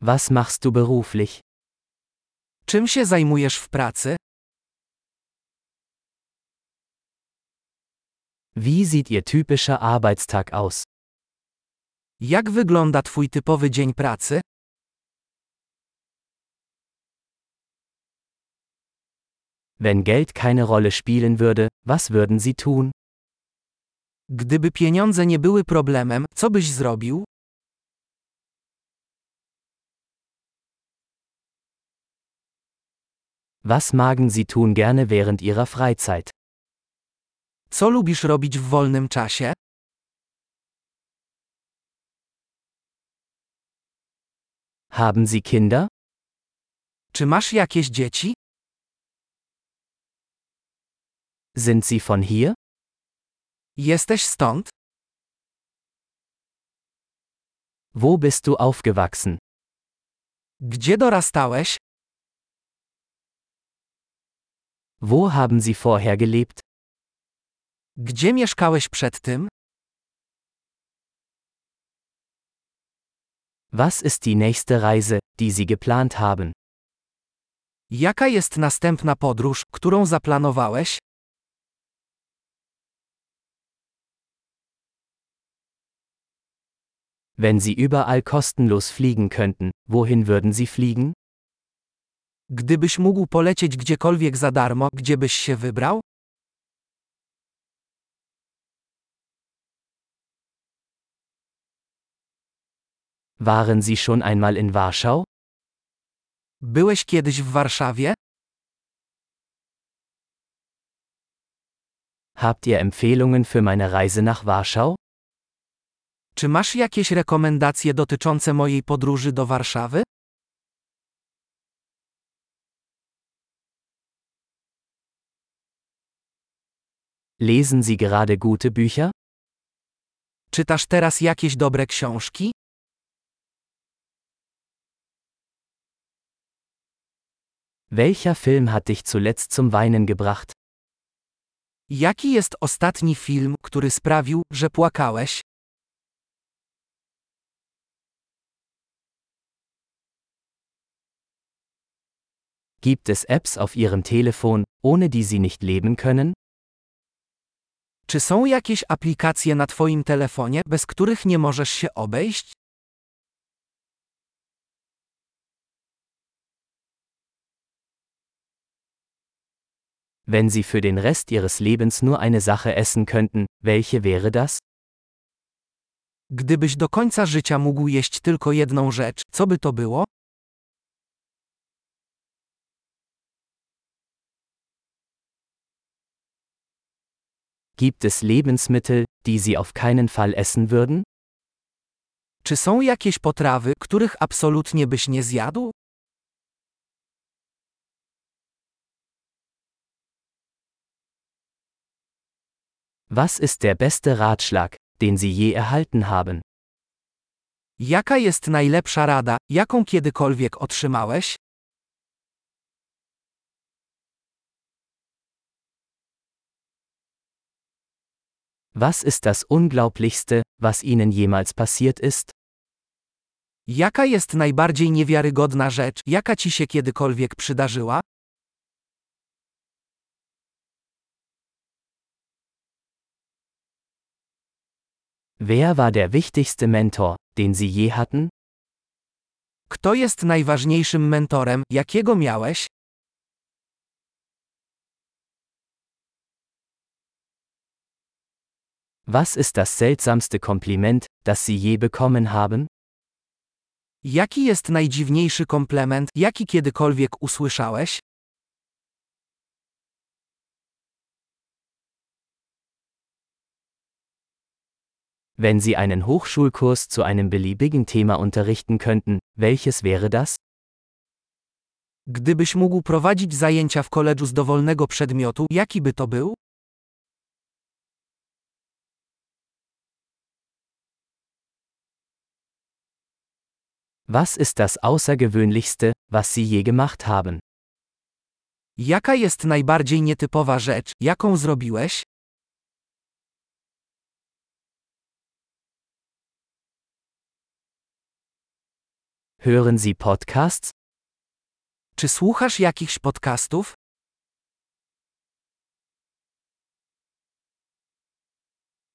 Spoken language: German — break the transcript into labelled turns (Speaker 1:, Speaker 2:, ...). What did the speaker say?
Speaker 1: Was machst du beruflich?
Speaker 2: Czym się zajmujesz w pracy?
Speaker 1: Wie sieht Ihr typischer Arbeitstag aus?
Speaker 2: Jak wygląda Twój typowy dzień pracy?
Speaker 1: Wenn Geld keine Rolle spielen würde, was würden Sie tun?
Speaker 2: Gdyby pieniądze nie były problemem, co byś zrobił?
Speaker 1: Was magen Sie tun gerne während Ihrer Freizeit?
Speaker 2: Co lubisz robić w wolnym czasie?
Speaker 1: Haben Sie Kinder?
Speaker 2: Czy masz jakieś dzieci?
Speaker 1: Sind Sie von hier?
Speaker 2: Jesteś stąd?
Speaker 1: Wo bist du aufgewachsen?
Speaker 2: Gdzie dorastałeś?
Speaker 1: Wo haben Sie vorher gelebt?
Speaker 2: Gdzie mieszkałeś przed tym?
Speaker 1: Was ist die nächste Reise, die Sie geplant haben?
Speaker 2: Jaka jest następna podróż, którą zaplanowałeś?
Speaker 1: Wenn Sie überall kostenlos fliegen könnten, wohin würden Sie fliegen?
Speaker 2: Gdybyś mógł polecieć gdziekolwiek za darmo, gdzie byś się wybrał?
Speaker 1: Waren Sie schon einmal in Warschau?
Speaker 2: Byłeś kiedyś w Warszawie?
Speaker 1: Habt ihr Empfehlungen für meine Reise nach Warschau?
Speaker 2: Czy masz jakieś rekomendacje dotyczące mojej podróży do Warszawy?
Speaker 1: Lesen Sie gerade gute Bücher?
Speaker 2: Czytasz teraz jakieś dobre książki?
Speaker 1: Welcher Film hat dich zuletzt zum Weinen gebracht?
Speaker 2: Jaki jest ostatni film, który sprawił, że płakałeś?
Speaker 1: Gibt es Apps auf Ihrem Telefon, ohne die Sie nicht leben können?
Speaker 2: Czy są jakieś aplikacje na Twoim telefonie, bez których nie możesz się obejść?
Speaker 1: Wenn Sie für den Rest Ihres Lebens nur eine Sache essen könnten, welche wäre das?
Speaker 2: Gdybyś do końca życia mógł jeść tylko jedną rzecz, co by to było?
Speaker 1: Gibt es Lebensmittel, die Sie auf keinen Fall essen würden?
Speaker 2: Czy są jakieś potrawy, których absolutnie byś nie zjadł?
Speaker 1: Was ist der beste Ratschlag, den Sie je erhalten haben?
Speaker 2: Jaka jest najlepsza rada, jaką kiedykolwiek otrzymałeś?
Speaker 1: Was ist das Unglaublichste, was Ihnen jemals passiert ist?
Speaker 2: Jaka jest najbardziej niewiarygodna rzecz, jaka ci się kiedykolwiek przydarzyła?
Speaker 1: Wer war der wichtigste Mentor, den Sie je hatten?
Speaker 2: Kto jest najważniejszym mentorem, jakiego miałeś?
Speaker 1: Was ist das seltsamste Kompliment, das Sie je bekommen haben?
Speaker 2: Jaki jest najdziwniejszy komplement, jaki kiedykolwiek usłyszałeś?
Speaker 1: Wenn Sie einen Hochschulkurs zu einem beliebigen Thema unterrichten könnten, welches wäre das?
Speaker 2: Gdybyś mógł prowadzić zajęcia w koledżu z dowolnego przedmiotu, jaki by to był?
Speaker 1: Was ist das Außergewöhnlichste, was Sie je gemacht haben?
Speaker 2: Jaka jest najbardziej nietypowa rzecz, jaką zrobiłeś?
Speaker 1: Hören Sie Podcasts?
Speaker 2: Czy słuchasz jakichś podcastów?